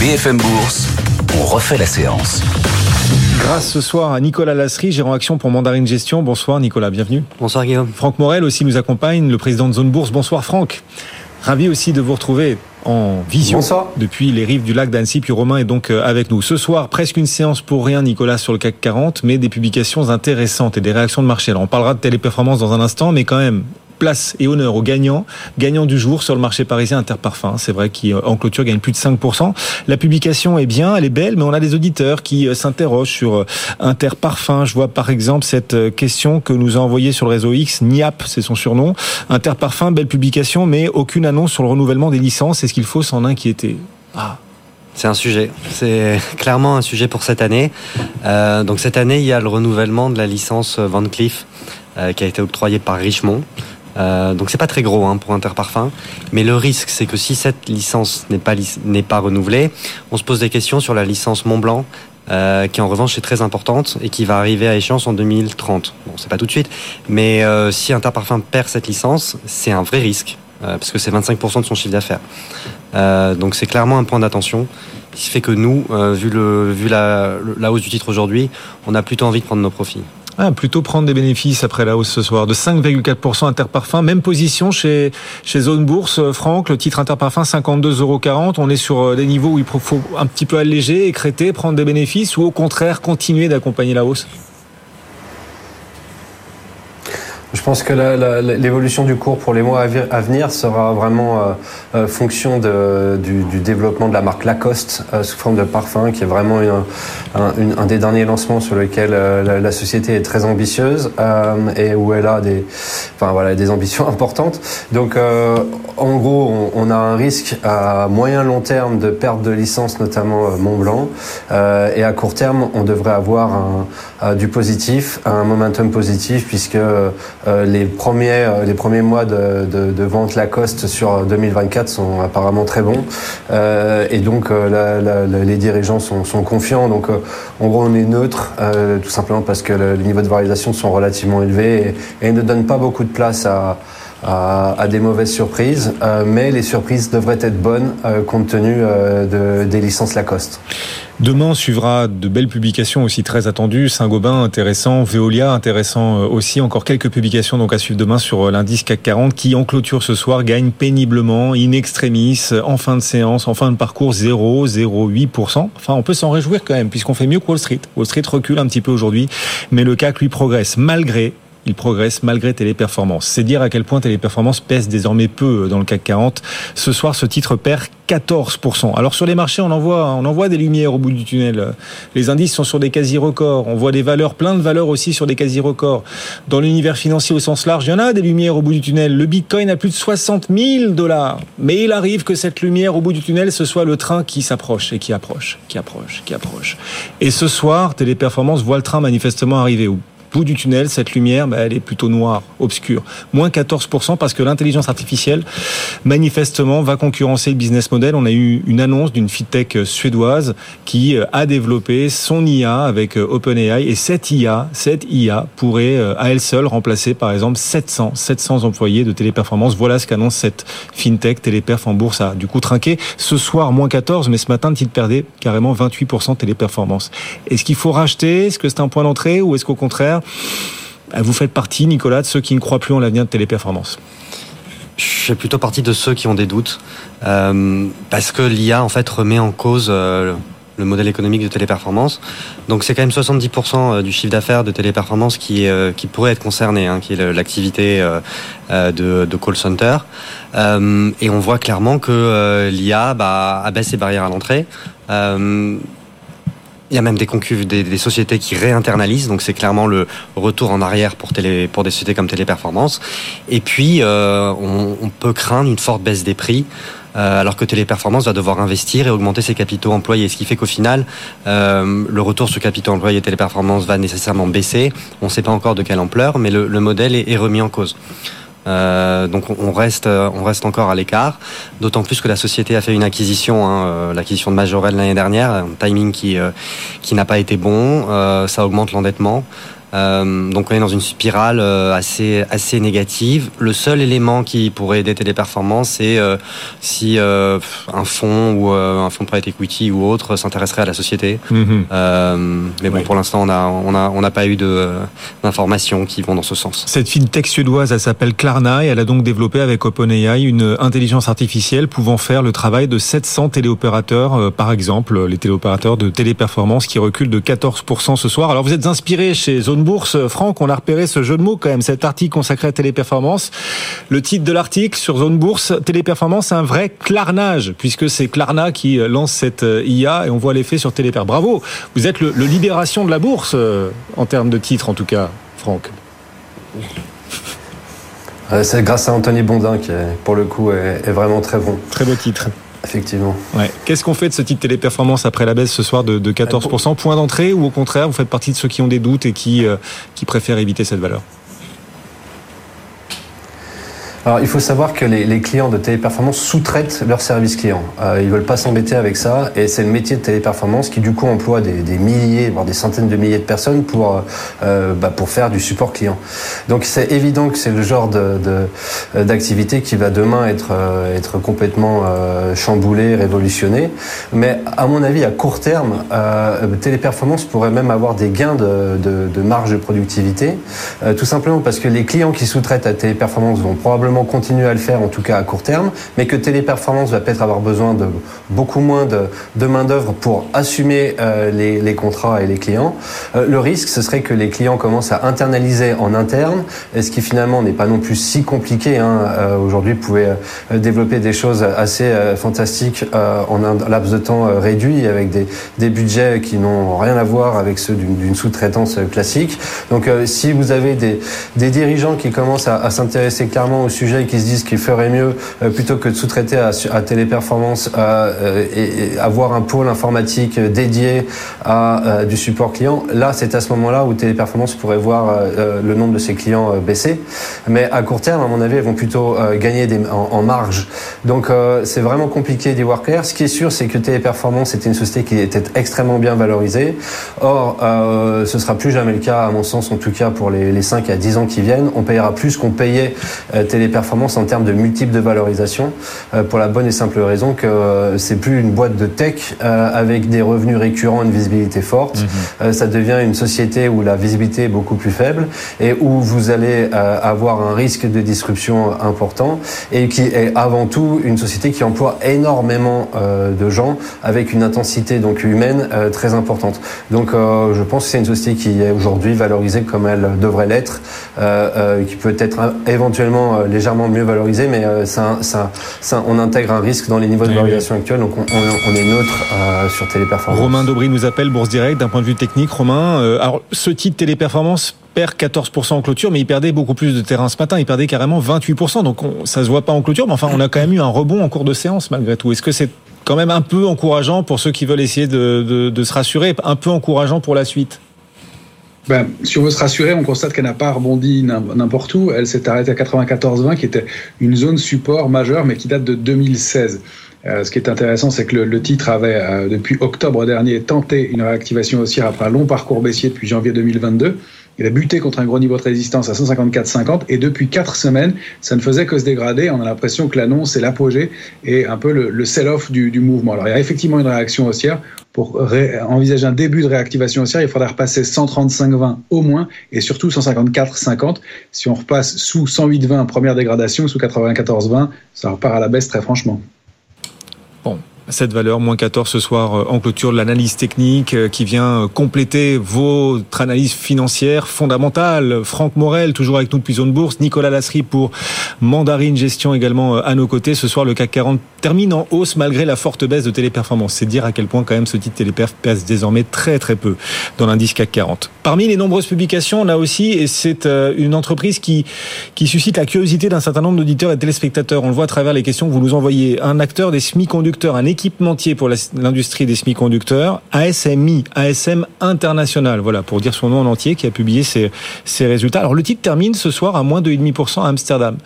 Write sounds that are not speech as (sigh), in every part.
BFM Bourse, on refait la séance. Grâce ce soir à Nicolas Lasserie, gérant action pour Mandarine Gestion. Bonsoir Nicolas, bienvenue. Bonsoir Guillaume. Franck Morel aussi nous accompagne, le président de Zone Bourse. Bonsoir Franck. Ravi aussi de vous retrouver en vision Bonsoir. depuis les rives du lac d'Annecy. Puis Romain est donc euh, avec nous. Ce soir, presque une séance pour rien, Nicolas, sur le CAC 40, mais des publications intéressantes et des réactions de marché. Alors, on parlera de téléperformance dans un instant, mais quand même, place et honneur aux gagnants. Gagnant du jour sur le marché parisien Interparfum. C'est vrai qu'en clôture gagne plus de 5%. La publication est bien, elle est belle, mais on a des auditeurs qui euh, s'interrogent sur euh, Interparfum. Je vois par exemple cette euh, question que nous a envoyée sur le réseau X, Niap, c'est son surnom. Interparfum, belle publication, mais aucune annonce sur le renouvellement des licences. Est-ce qu'il faut s'en inquiéter? Ah, c'est un sujet. C'est (laughs) clairement un sujet pour cette année. Donc cette année, il y a le renouvellement de la licence Van Cleef qui a été octroyée par Richemont. Euh, donc c'est pas très gros hein, pour Interparfum, mais le risque c'est que si cette licence n'est pas n'est pas renouvelée, on se pose des questions sur la licence Montblanc, euh, qui en revanche est très importante et qui va arriver à échéance en 2030. Bon, c'est pas tout de suite, mais euh, si Interparfum perd cette licence, c'est un vrai risque euh, parce que c'est 25% de son chiffre d'affaires. Euh, donc c'est clairement un point d'attention. Ce qui fait que nous, euh, vu, le, vu la, la hausse du titre aujourd'hui, on a plutôt envie de prendre nos profits. Ah, plutôt prendre des bénéfices après la hausse ce soir de 5,4% Interparfum. Même position chez, chez Zone Bourse. Euh, Franck, le titre Interparfum 52,40 euros. On est sur euh, des niveaux où il faut un petit peu alléger, écréter, prendre des bénéfices ou au contraire continuer d'accompagner la hausse? Je pense que l'évolution du cours pour les mois à venir sera vraiment euh, euh, fonction de- du, du développement de la marque Lacoste euh, sous forme de parfum, qui est vraiment une- un, une- un des derniers lancements sur lequel euh, la, la société est très ambitieuse euh, et où elle a des, enfin voilà, des ambitions (laughs) importantes. Donc, euh, en gros, on, on a un risque à moyen long terme de perte de licence, notamment Montblanc, et à court terme, on devrait avoir un, du positif, un momentum positif, puisque euh, les premiers euh, les premiers mois de, de, de vente Lacoste sur 2024 sont apparemment très bons, Euh, et donc euh, la- la- la- les dirigeants sont, sont confiants. Donc, euh, en gros, on est neutre, euh, tout simplement parce que le- les niveaux de valorisation sont relativement élevés et, et ne donnent pas beaucoup de place à à, des mauvaises surprises, euh, mais les surprises devraient être bonnes euh, compte tenu euh, de, des licences Lacoste. Demain suivra de belles publications aussi très attendues. Saint-Gobain intéressant, Veolia intéressant aussi. Encore quelques publications donc à suivre demain sur l'indice CAC 40 qui en clôture ce soir gagne péniblement, in extremis, en fin de séance, en fin de parcours 0,08%. Enfin, on peut s'en réjouir quand même puisqu'on fait mieux que Wall Street. Wall Street recule un petit peu aujourd'hui, mais le CAC lui progresse malgré il progresse malgré Téléperformance. C'est dire à quel point Téléperformance pèse désormais peu dans le CAC 40. Ce soir, ce titre perd 14%. Alors sur les marchés, on en voit, on des lumières au bout du tunnel. Les indices sont sur des quasi-records. On voit des valeurs, plein de valeurs aussi sur des quasi-records. Dans l'univers financier au sens large, il y en a des lumières au bout du tunnel. Le Bitcoin a plus de 60 000 dollars. Mais il arrive que cette lumière au bout du tunnel, ce soit le train qui s'approche et qui approche, qui approche, qui approche. Et ce soir, Téléperformance voit le train manifestement arriver. Bout du tunnel, cette lumière, bah, elle est plutôt noire, obscure. Moins 14% parce que l'intelligence artificielle, manifestement, va concurrencer le business model. On a eu une annonce d'une fintech suédoise qui euh, a développé son IA avec euh, OpenAI et cette IA, cette IA pourrait euh, à elle seule remplacer par exemple 700, 700 employés de téléperformance. Voilà ce qu'annonce cette fintech Téléperf en bourse a du coup trinqué. Ce soir, moins 14, mais ce matin, titre perdait carrément 28% de téléperformance. Est-ce qu'il faut racheter? Est-ce que c'est un point d'entrée? Ou est-ce qu'au contraire, vous faites partie, Nicolas, de ceux qui ne croient plus en l'avenir de téléperformance Je fais plutôt partie de ceux qui ont des doutes, euh, parce que l'IA en fait remet en cause euh, le modèle économique de téléperformance. Donc c'est quand même 70% du chiffre d'affaires de téléperformance qui, euh, pourrait être concerné, hein, qui est l'activité euh, euh, de, call center. Euh, et on voit clairement que euh, l'IA bah, abaisse ses barrières à l'entrée. Il y a même des concus, des, des sociétés qui réinternalisent, donc c'est clairement le retour en arrière pour, télé, pour des sociétés comme Téléperformance. Et puis, euh, on, on peut craindre une forte baisse des prix, euh, alors que Téléperformance va devoir investir et augmenter ses capitaux employés. Ce qui fait qu'au final, euh, le retour sur capitaux employés Téléperformance va nécessairement baisser. On ne sait pas encore de quelle ampleur, mais le, le modèle est, est remis en cause. Euh, donc on reste, on reste encore à l'écart, d'autant plus que la société a fait une acquisition, hein, euh, l'acquisition de Majorel l'année dernière, un timing qui, euh, qui n'a pas été bon, euh, ça augmente l'endettement. Donc on est dans une spirale assez, assez négative. Le seul élément qui pourrait aider Téléperformance, c'est si un fonds ou un fonds de private equity ou autre s'intéresserait à la société. Mhm. mais bon, pour l'instant, on n'a on a, on pas eu d'informations qui vont dans ce sens. Cette fintech suédoise, elle s'appelle Klarna et elle a donc développé avec OpenAI une intelligence artificielle pouvant faire le travail de 700 téléopérateurs, par exemple les téléopérateurs de téléperformance qui reculent de 14% ce soir. Alors vous êtes inspiré chez Zone Bourse, Franck, on a repéré ce jeu de mots quand même, cet article consacré à téléperformance. Le titre de l'article sur Zone Bourse, téléperformance, un vrai clarnage, puisque c'est Klarna qui lance cette euh, IA et on voit l'effet sur Téléper. Bravo, vous êtes le, libération de la bourse euh, en termes de titre en tout cas, Franck. Euh, c'est grâce à Anthony Bondin qui, pour le coup, est, est vraiment très bon. Très beau titre. Effectivement. Qu'est-ce qu'on fait de ce titre téléperformance après la baisse ce soir de, 14% Point d'entrée ou au contraire, vous faites partie de ceux qui ont des doutes et qui, euh, qui préfèrent éviter cette valeur? Alors, il faut savoir que les, clients de téléperformance sous-traitent leurs services clients. Euh, ils veulent pas s'embêter avec ça, et c'est le métier de téléperformance qui du coup emploie des, milliers, voire des centaines de milliers de personnes pour euh, euh, bah, pour faire du support client. Donc c'est évident que c'est le genre de, d'activité qui va demain être euh, être complètement chamboulé, révolutionné. Mais à mon avis, à court terme, téléperformance pourrait même avoir des gains de, de, de marge de productivité, tout simplement parce que les clients qui sous-traitent à téléperformance vont probablement continuer à le faire, en tout cas à court terme, mais que Téléperformance va peut-être avoir besoin de beaucoup moins de, de main-d'œuvre pour assumer euh, les, les, contrats et les clients. Euh, le risque, ce serait que les clients commencent à internaliser en interne, ce qui finalement n'est pas non plus si compliqué. Hein. Euh, Aujourd'hui, vous pouvez développer des choses assez fantastiques en un laps de temps réduit, avec des, des budgets qui n'ont rien à voir avec ceux d'une sous-traitance classique. Donc, si vous avez des, des dirigeants qui commencent à, à s'intéresser clairement au sujet qui se disent qu'il ferait mieux euh, plutôt que de sous-traiter à, à, Téléperformance euh, et, avoir un pôle informatique dédié à euh, du support client. Là, c'est à ce moment-là où Téléperformance pourrait voir le nombre de ses clients baisser. Mais à court terme, à mon avis, ils vont plutôt gagner en, marge. Donc, c'est vraiment compliqué d'y voir clair. Ce qui est sûr, c'est que Téléperformance était une société qui était extrêmement bien valorisée. Or, ce sera plus jamais le cas, à mon sens, en tout cas pour les, les 5 à 10 ans qui viennent. On payera plus qu'on payait les performances en termes de multiples de valorisation euh, pour la bonne et simple raison que euh, c'est plus une boîte de tech euh, avec des revenus récurrents, une visibilité forte. Mhm. ça devient une société où la visibilité est beaucoup plus faible et où vous allez avoir un risque de disruption important et qui est avant tout une société qui emploie énormément de gens avec une intensité donc humaine très importante. Donc je pense que c'est une société qui est aujourd'hui valorisée comme elle devrait l'être, qui peut être éventuellement légèrement mieux valorisé, mais euh, ça, ça, ça, on intègre un risque dans les niveaux de valorisation actuels, donc on, on, est neutre euh, sur Téléperformance. Romain Daubry nous appelle, Bourse Direct, d'un point de vue technique. Romain, euh, alors ce titre Téléperformance perd 14% en clôture, mais il perdait beaucoup plus de terrain ce matin. Il perdait carrément 28%. Donc on, ça se voit pas en clôture, mais enfin on a quand même eu un rebond en cours de séance malgré tout. Est-ce que c'est quand même un peu encourageant pour ceux qui veulent essayer de, de, de se rassurer, un peu encourageant pour la suite? Ben, si on veut se rassurer, on constate qu'elle n'a pas rebondi n'importe où. Elle s'est arrêtée à 94,20, qui était une zone support majeure, mais qui date de 2016. Euh, ce qui est intéressant, c'est que le, titre avait, euh, depuis octobre dernier, tenté une réactivation haussière après un long parcours baissier depuis janvier 2022. Il a buté contre un gros niveau de résistance à 154,50 et depuis quatre semaines, ça ne faisait que se dégrader. On a l'impression que l'annonce est l'apogée et un peu le, le sell-off du, du, mouvement. Alors il y a effectivement une réaction haussière. Pour envisager un début de réactivation haussière, il faudra repasser 135,20 au moins et surtout 154,50. Si on repasse sous 108,20 première dégradation, sous 94,20, ça repart à la baisse très franchement. Bon, cette valeur, moins 14 ce soir euh, en clôture de l'analyse technique euh, qui vient euh, compléter votre analyse financière fondamentale. Franck Morel, toujours avec nous depuis Zone Bourse. Nicolas Lasserie pour Mandarine Gestion également à nos côtés. Ce soir, le CAC 40 termine en hausse malgré la forte baisse de Téléperformance. C'est dire à quel point quand même ce titre Téléperf pèse désormais très très peu dans l'indice CAC 40. Parmi les nombreuses publications, on a aussi, et c'est une entreprise qui, qui suscite la curiosité d'un certain nombre d'auditeurs et de téléspectateurs. On le voit à travers les questions que vous nous envoyez. Un acteur des semi-conducteurs, un équipementier pour l'industrie des semi-conducteurs, ASMI, ASM International, voilà, pour dire son nom en entier, qui a publié ses, résultats. Alors le titre termine ce soir à moins de 2,5% à Amsterdam.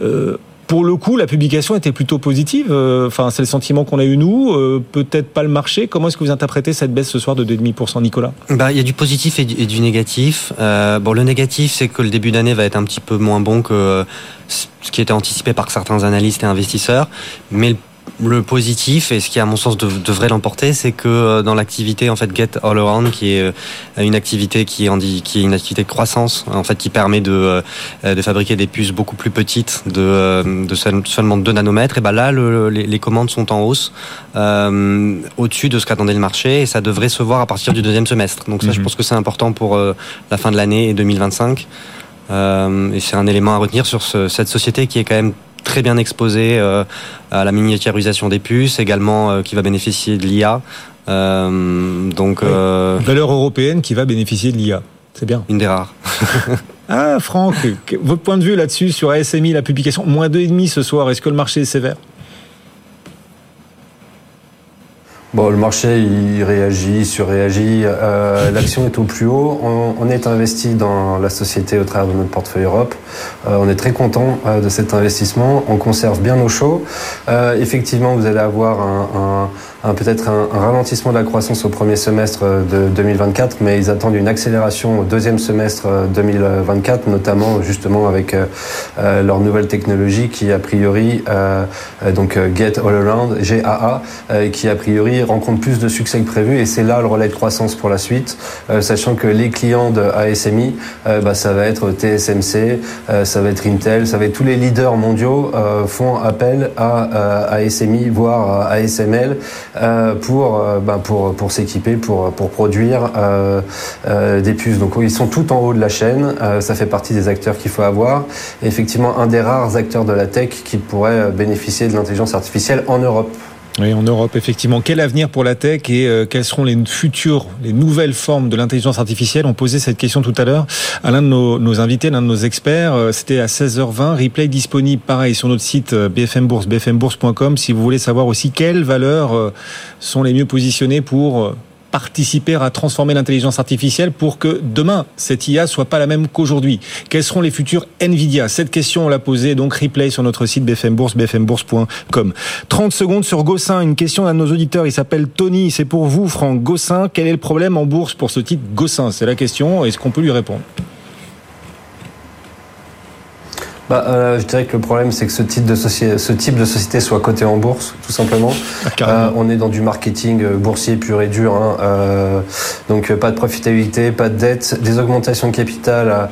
Euh, pour le coup, la publication était plutôt positive. Euh, enfin, c'est le sentiment qu'on a eu nous. Euh, peut-être pas le marché. Comment est-ce que vous interprétez cette baisse ce soir de 2,5%, Nicolas? Bah, Il y a du positif et du, négatif. Bon, le négatif, c'est que le début d'année va être un petit peu moins bon que ce qui était anticipé par certains analystes et investisseurs. Mais le le positif et ce qui à mon sens devrait l'emporter, c'est que euh, dans l'activité en fait Get All Around, qui est euh, une activité qui est, qui est une activité de croissance, en fait qui permet de, euh, de fabriquer des puces beaucoup plus petites, de, de seulement 2 nanomètres, et ben là les, commandes sont en hausse au-dessus de ce qu'attendait le marché et ça devrait se voir à partir du deuxième semestre. Donc ça, je mhm. pense que c'est important pour la fin de l'année et 2025. et c'est un élément à retenir sur cette société qui est quand même très bien exposé euh, à la miniaturisation des puces, également euh, qui va bénéficier de l'IA. Euh, donc valeur européenne qui va bénéficier de l'IA. C'est bien. Une des rares. (laughs) ah, Franck, votre point de vue là-dessus sur ASMI, la publication, moins 2,5 ce soir, est-ce que le marché est sévère? Bon, le marché, il réagit, surréagit. Euh, L'action est au plus haut. On, est investi dans la société au travers de notre portefeuille Europe. Euh, on est très content euh, de cet investissement. On conserve bien nos shows. Effectivement, vous allez avoir un peut-être un, ralentissement de la croissance au premier semestre de 2024, mais ils attendent une accélération au deuxième semestre 2024, notamment justement avec euh, euh, leur nouvelle technologie qui a priori, euh, donc Get All Around, GAA, qui a priori rencontre plus de succès que prévu, et c'est là le relais de croissance pour la suite, sachant que les clients de ASMI, bah, ça va être TSMC, ça va être Intel, ça va être tous les leaders mondiaux font appel à ASMI, voire à ASML. Euh, pour, euh, ben pour, pour s'équiper, pour, pour produire euh, des puces. Donc ils sont tout en haut de la chaîne, ça fait partie des acteurs qu'il faut avoir. Et effectivement, un des rares acteurs de la tech qui pourrait bénéficier de l'intelligence artificielle en Europe. Oui, en Europe, effectivement. Quel avenir pour la tech et euh, quelles seront les futures, les nouvelles formes de l'intelligence artificielle? On posait cette question tout à l'heure à l'un de nos, invités, l'un de nos experts. Euh, c'était à 16h20. Replay disponible, pareil, sur notre site euh, BFM Bourse, bfmbourse.com, si vous voulez savoir aussi quelles valeurs sont les mieux positionnées pour participer à transformer l'intelligence artificielle pour que demain, cette IA soit pas la même qu'aujourd'hui. Quels seront les futurs Nvidia? Cette question, on l'a posée, donc replay sur notre site BFM Bourse, bfmbourse.com. 30 secondes sur Gossin, une question d'un de nos auditeurs, il s'appelle Tony, c'est pour vous Franck. Gossin, quel est le problème en bourse pour ce titre Gossin C'est la question, est-ce qu'on peut lui répondre? Bah, euh, Je dirais que le problème, c'est que ce type, de société, ce type de société soit coté en bourse, tout simplement. Ah, euh, on est dans du marketing euh, boursier pur et dur. Hein, euh, donc, pas de profitabilité, pas de dette, des augmentations de capital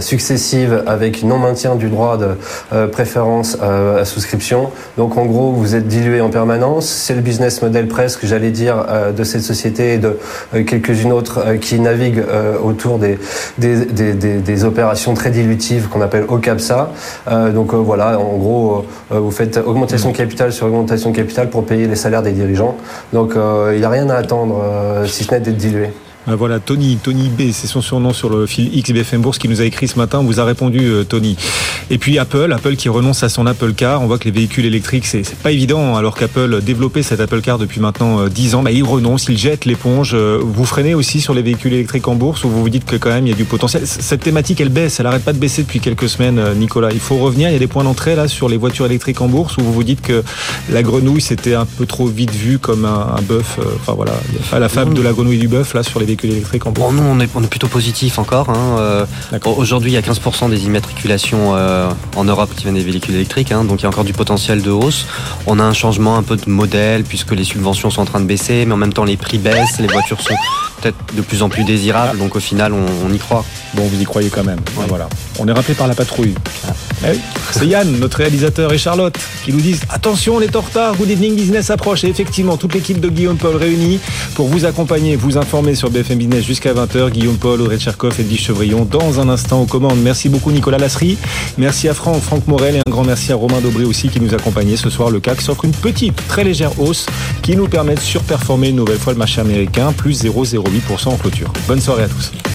successives avec non-maintien du droit de préférence à souscription. Donc, en gros, vous êtes dilué en permanence. C'est le business model presque, j'allais dire, de cette société et de quelques-unes autres qui naviguent autour des, des, des, des opérations très dilutives qu'on appelle OCAPSA. Euh, donc euh, voilà, en gros, euh, vous faites augmentation de capital sur augmentation de capital pour payer les salaires des dirigeants. Donc il n'y a rien à attendre, si ce n'est d'être dilué. Ah, voilà, Tony, Tony B, c'est son surnom sur le fil XBFM Bourse qui nous a écrit ce matin. On vous a répondu, euh, Tony. Et puis Apple, Apple qui renonce à son Apple Car. On voit que les véhicules électriques, c'est pas évident. Alors qu'Apple développait cet Apple Car depuis maintenant 10 euh, ans, bah, il renonce, il jette l'éponge. Euh, vous freinez aussi sur les véhicules électriques en bourse ou vous vous dites que quand même il y a du potentiel? Cette thématique, elle baisse, elle arrête pas de baisser depuis quelques semaines, Nicolas. Il faut revenir. Il y a des points d'entrée là sur les voitures électriques en bourse où vous vous dites que la grenouille c'était un peu trop vite vu comme un, bœuf. Enfin voilà, la fable de la grenouille du bœuf là sur les véhicules électriques en bourse nous, on est, plutôt positif encore. Hein. Euh, aujourd'hui, il y a 15% des immatriculations euh, en Europe qui viennent des véhicules électriques, hein. donc il y a encore du potentiel de hausse. On a un changement un peu de modèle puisque les subventions sont en train de baisser, mais en même temps les prix baissent, les voitures sont peut-être de plus en plus désirables, donc au final, on, y croit. Bon, vous y croyez quand même. Voilà. On est rappelé par la patrouille. Eh c'est Yann, notre réalisateur, et Charlotte qui nous disent attention, on est en retard. Good evening business approche. Et effectivement, toute l'équipe de Guillaume Paul réunie pour vous accompagner, vous informer sur BFM Business jusqu'à 20h. Guillaume Paul, Audrey Tcherkov, Edwige Chevrillon dans un instant aux commandes. Merci beaucoup Nicolas Lasserie. Merci à Franck, Franck Morel et un grand merci à Romain Dobré aussi qui nous accompagnait ce soir. Le CAC s'offre une petite, très légère hausse qui nous permet de surperformer une nouvelle fois le marché américain, plus 0,08% en clôture. Bonne soirée à tous.